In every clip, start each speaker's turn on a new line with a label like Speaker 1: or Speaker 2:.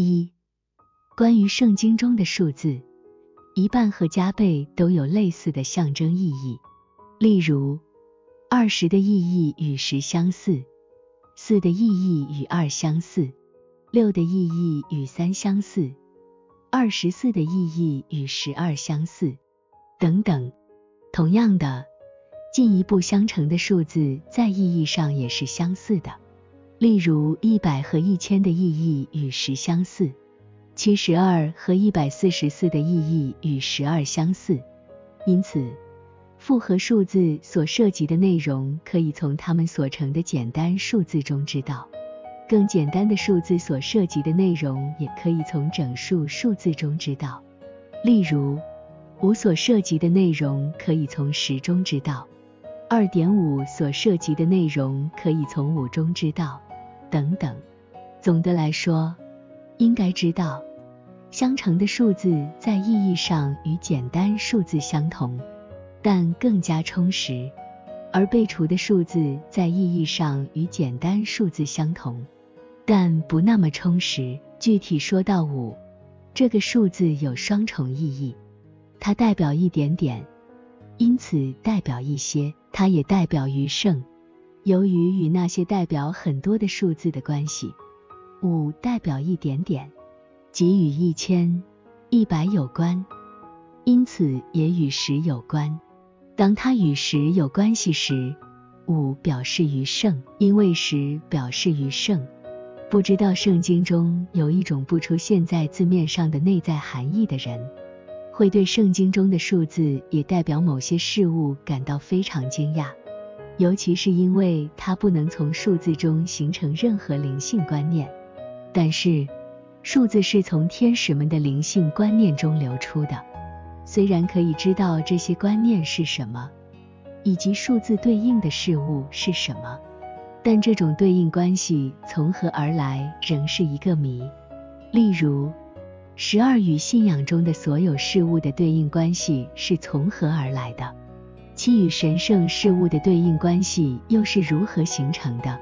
Speaker 1: 一、关于圣经中的数字，一半和加倍都有类似的象征意义。例如，二十的意义与十相似，四的意义与二相似，六的意义与三相似，二十四的意义与十二相似，等等。同样的，进一步相乘的数字在意义上也是相似的。例如，一百和一千的意义与十相似，七十二和一百四十四的意义与十二相似。因此，复合数字所涉及的内容可以从它们所成的简单数字中知道；更简单的数字所涉及的内容也可以从整数数字中知道。例如，五所涉及的内容可以从十中知道，二点五所涉及的内容可以从五中知道。等等。总的来说，应该知道，相乘的数字在意义上与简单数字相同，但更加充实；而被除的数字在意义上与简单数字相同，但不那么充实。具体说到五，这个数字有双重意义，它代表一点点，因此代表一些；它也代表余剩。由于与那些代表很多的数字的关系，五代表一点点，即与一千、一百有关，因此也与十有关。当它与十有关系时，五表示余剩，因为十表示余剩。不知道圣经中有一种不出现在字面上的内在含义的人，会对圣经中的数字也代表某些事物感到非常惊讶。尤其是因为它不能从数字中形成任何灵性观念，但是数字是从天使们的灵性观念中流出的。虽然可以知道这些观念是什么，以及数字对应的事物是什么，但这种对应关系从何而来仍是一个谜。例如，十二与信仰中的所有事物的对应关系是从何而来的？其与神圣事物的对应关系又是如何形成的？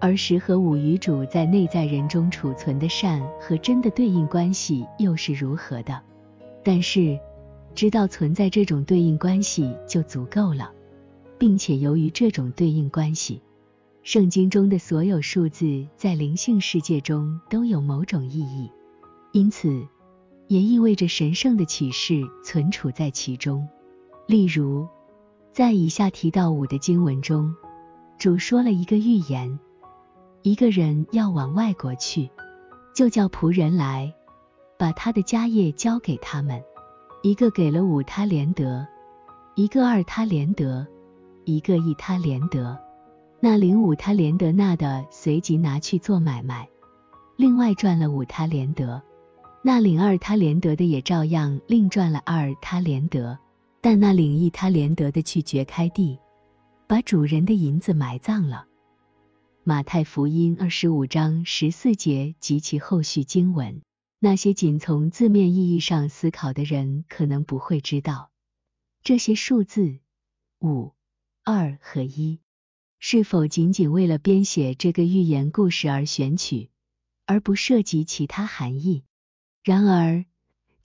Speaker 1: 而十和五与主在内在人中储存的善和真的对应关系又是如何的？但是，知道存在这种对应关系就足够了，并且由于这种对应关系，圣经中的所有数字在灵性世界中都有某种意义，因此也意味着神圣的启示存储在其中。例如。在以下提到五的经文中，主说了一个预言：一个人要往外国去，就叫仆人来，把他的家业交给他们。一个给了五他连德，一个二他连德，一个一他连德。那领五他连德那的随即拿去做买卖，另外赚了五他连德。那领二他连德的也照样另赚了二他连德。但那领一他连得的去掘开地，把主人的银子埋葬了。马太福音二十五章十四节及其后续经文，那些仅从字面意义上思考的人可能不会知道，这些数字五、二和一是否仅仅为了编写这个寓言故事而选取，而不涉及其他含义。然而。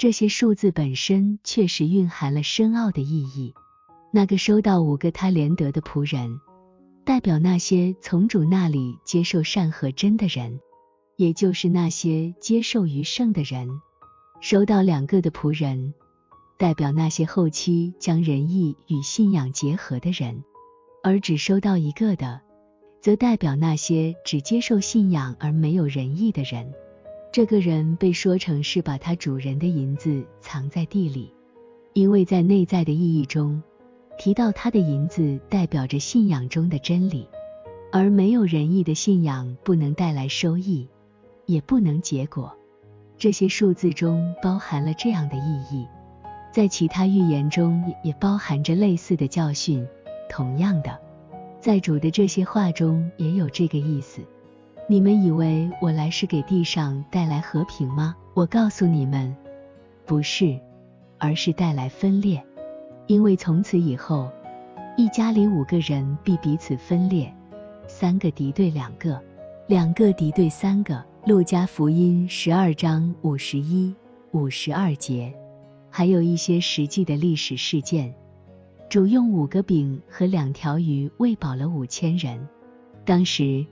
Speaker 1: 这些数字本身确实蕴含了深奥的意义。那个收到五个他连德的仆人，代表那些从主那里接受善和真的人，也就是那些接受余圣的人；收到两个的仆人，代表那些后期将仁义与信仰结合的人；而只收到一个的，则代表那些只接受信仰而没有仁义的人。这个人被说成是把他主人的银子藏在地里，因为在内在的意义中提到他的银子代表着信仰中的真理，而没有仁义的信仰不能带来收益，也不能结果。这些数字中包含了这样的意义，在其他预言中也包含着类似的教训。同样的，在主的这些话中也有这个意思。你们以为我来是给地上带来和平吗？我告诉你们，不是，而是带来分裂。因为从此以后，一家里五个人必彼此分裂，三个敌对两个，两个敌对三个。路加福音十二章五十一、五十二节，还有一些实际的历史事件。主用五个饼和两条鱼喂饱了五千人。当时，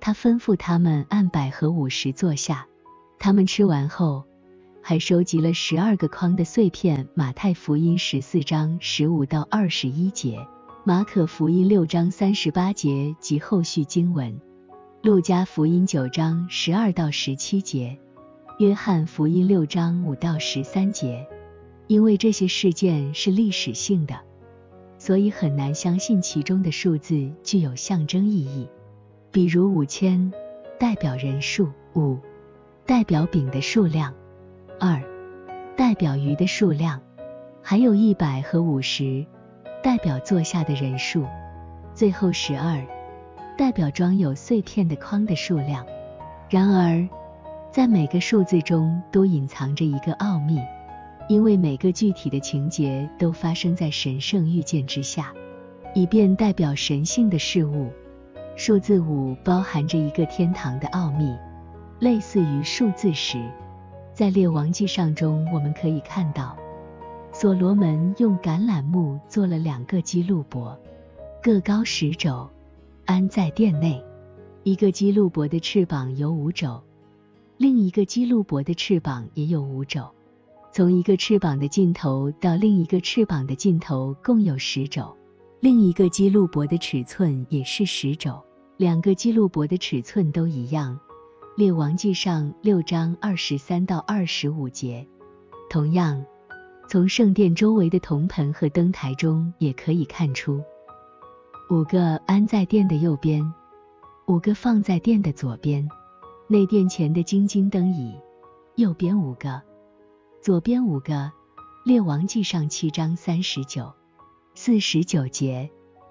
Speaker 1: 他吩咐他们按百合五十坐下。他们吃完后，还收集了十二个筐的碎片。马太福音十四章十五到二十一节，马可福音六章三十八节及后续经文，路加福音九章十二到十七节，约翰福音六章五到十三节。因为这些事件是历史性的。所以很难相信其中的数字具有象征意义，比如五千代表人数，五代表饼的数量，二代表鱼的数量，还有一百和五十代表坐下的人数，最后十二代表装有碎片的筐的数量。然而，在每个数字中都隐藏着一个奥秘。因为每个具体的情节都发生在神圣预见之下，以便代表神性的事物。数字五包含着一个天堂的奥秘，类似于数字十。在列王记上中，我们可以看到，所罗门用橄榄木做了两个基路伯，各高十肘，安在殿内。一个基路伯的翅膀有五肘，另一个基路伯的翅膀也有五肘。从一个翅膀的尽头到另一个翅膀的尽头共有十肘，另一个基路伯的尺寸也是十肘，两个基路伯的尺寸都一样。列王记上六章二十三到二十五节。同样，从圣殿周围的铜盆和灯台中也可以看出，五个安在殿的右边，五个放在殿的左边。内殿前的金金灯椅，右边五个。左边五个，列王记上七章三十九、四十九节，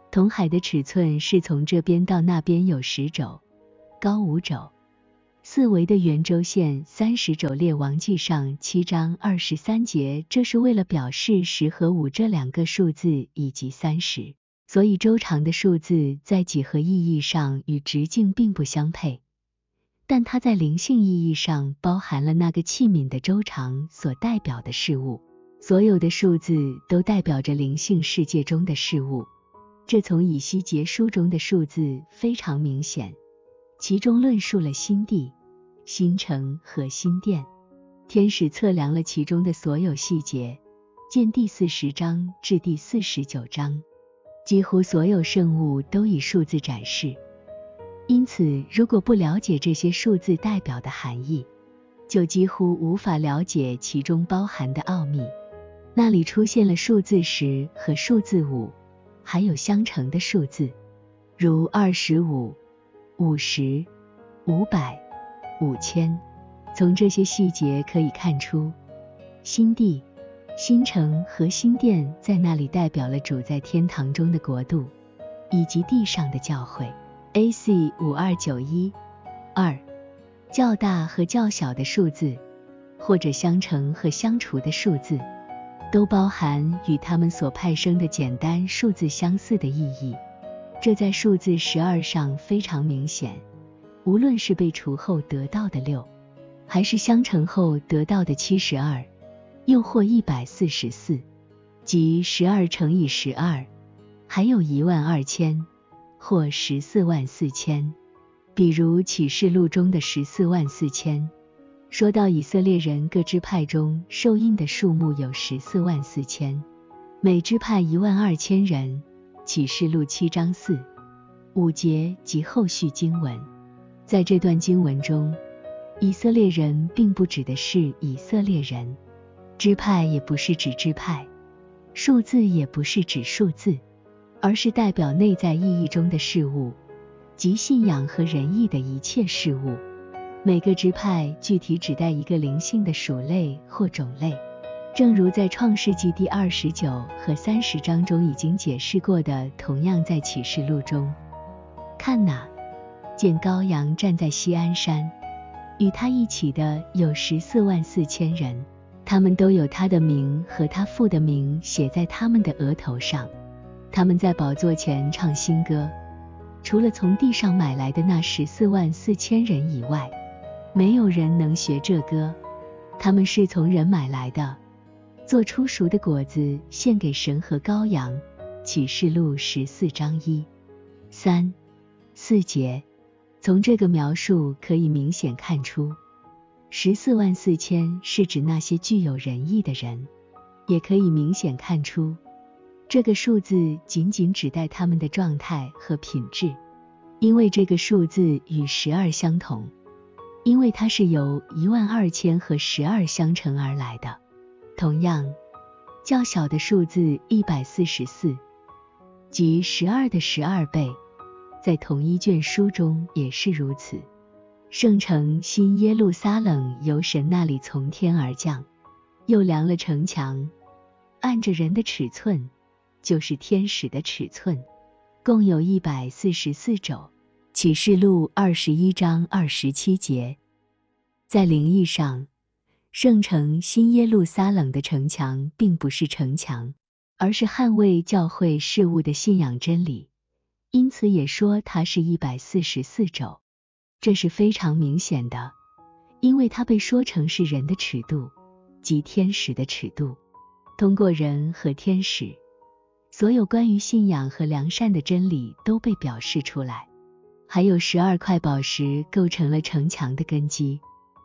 Speaker 1: 铜海的尺寸是从这边到那边有十肘，高五肘。四维的圆周线三十肘，列王记上七章二十三节，这是为了表示十和五这两个数字以及三十，所以周长的数字在几何意义上与直径并不相配。但它在灵性意义上包含了那个器皿的周长所代表的事物。所有的数字都代表着灵性世界中的事物，这从以西结书中的数字非常明显。其中论述了新地、新城和新殿。天使测量了其中的所有细节，见第四十章至第四十九章。几乎所有圣物都以数字展示。因此，如果不了解这些数字代表的含义，就几乎无法了解其中包含的奥秘。那里出现了数字十和数字五，还有相乘的数字，如二十五、五十、五百、五千。从这些细节可以看出，新地、新城和新殿在那里代表了主在天堂中的国度，以及地上的教会。A.C. 五二九一二，较大和较小的数字，或者相乘和相除的数字，都包含与它们所派生的简单数字相似的意义。这在数字十二上非常明显。无论是被除后得到的六，还是相乘后得到的七十二，又或一百四十四，即十二乘以十二，还有一万二千。或十四万四千，比如启示录中的十四万四千。说到以色列人各支派中受印的数目有十四万四千，每支派一万二千人。启示录七章四五节及后续经文，在这段经文中，以色列人并不指的是以色列人，支派也不是指支派，数字也不是指数字。而是代表内在意义中的事物，即信仰和仁义的一切事物。每个支派具体指代一个灵性的属类或种类，正如在创世纪第二十九和三十章中已经解释过的，同样在启示录中。看哪，见羔羊站在西安山，与他一起的有十四万四千人，他们都有他的名和他父的名写在他们的额头上。他们在宝座前唱新歌，除了从地上买来的那十四万四千人以外，没有人能学这歌，他们是从人买来的，做出熟的果子献给神和羔羊。启示录十四章一、三、四节。从这个描述可以明显看出，十四万四千是指那些具有仁义的人，也可以明显看出，这个数字仅仅指代他们的状态和品质，因为这个数字与十二相同，因为它是由一万二千和十二相乘而来的。同样，较小的数字一百四十四，即十二的十二倍。在同一卷书中也是如此。圣城新耶路撒冷由神那里从天而降，又量了城墙，按着人的尺寸，就是天使的尺寸，共有一百四十四肘。启示录二十一章二十七节。在灵异上，圣城新耶路撒冷的城墙并不是城墙，而是捍卫教会事物的信仰真理。因此也说它是一百四十四肘，这是非常明显的，因为它被说成是人的尺度，即天使的尺度。通过人和天使，所有关于信仰和良善的真理都被表示出来。还有十二块宝石构成了城墙的根基，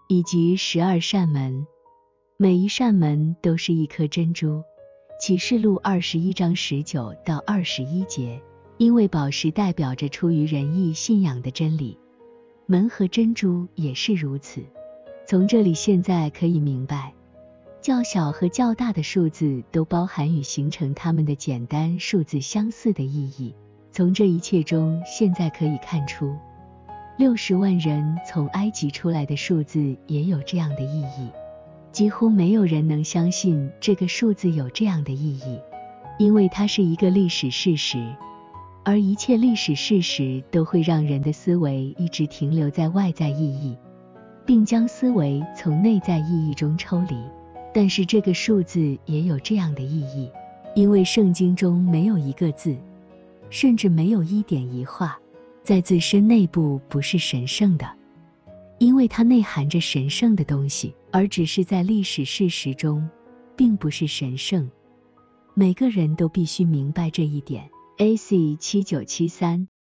Speaker 1: 以及十二扇门，每一扇门都是一颗珍珠。启示录二十一章十九到二十一节。因为宝石代表着出于仁义信仰的真理，门和珍珠也是如此。从这里现在可以明白，较小和较大的数字都包含与形成它们的简单数字相似的意义。从这一切中，现在可以看出，六十万人从埃及出来的数字也有这样的意义。几乎没有人能相信这个数字有这样的意义，因为它是一个历史事实。而一切历史事实都会让人的思维一直停留在外在意义，并将思维从内在意义中抽离。但是这个数字也有这样的意义，因为圣经中没有一个字，甚至没有一点一画，在自身内部不是神圣的，因为它内含着神圣的东西，而只是在历史事实中，并不是神圣。每个人都必须明白这一点。A.C. 七九七三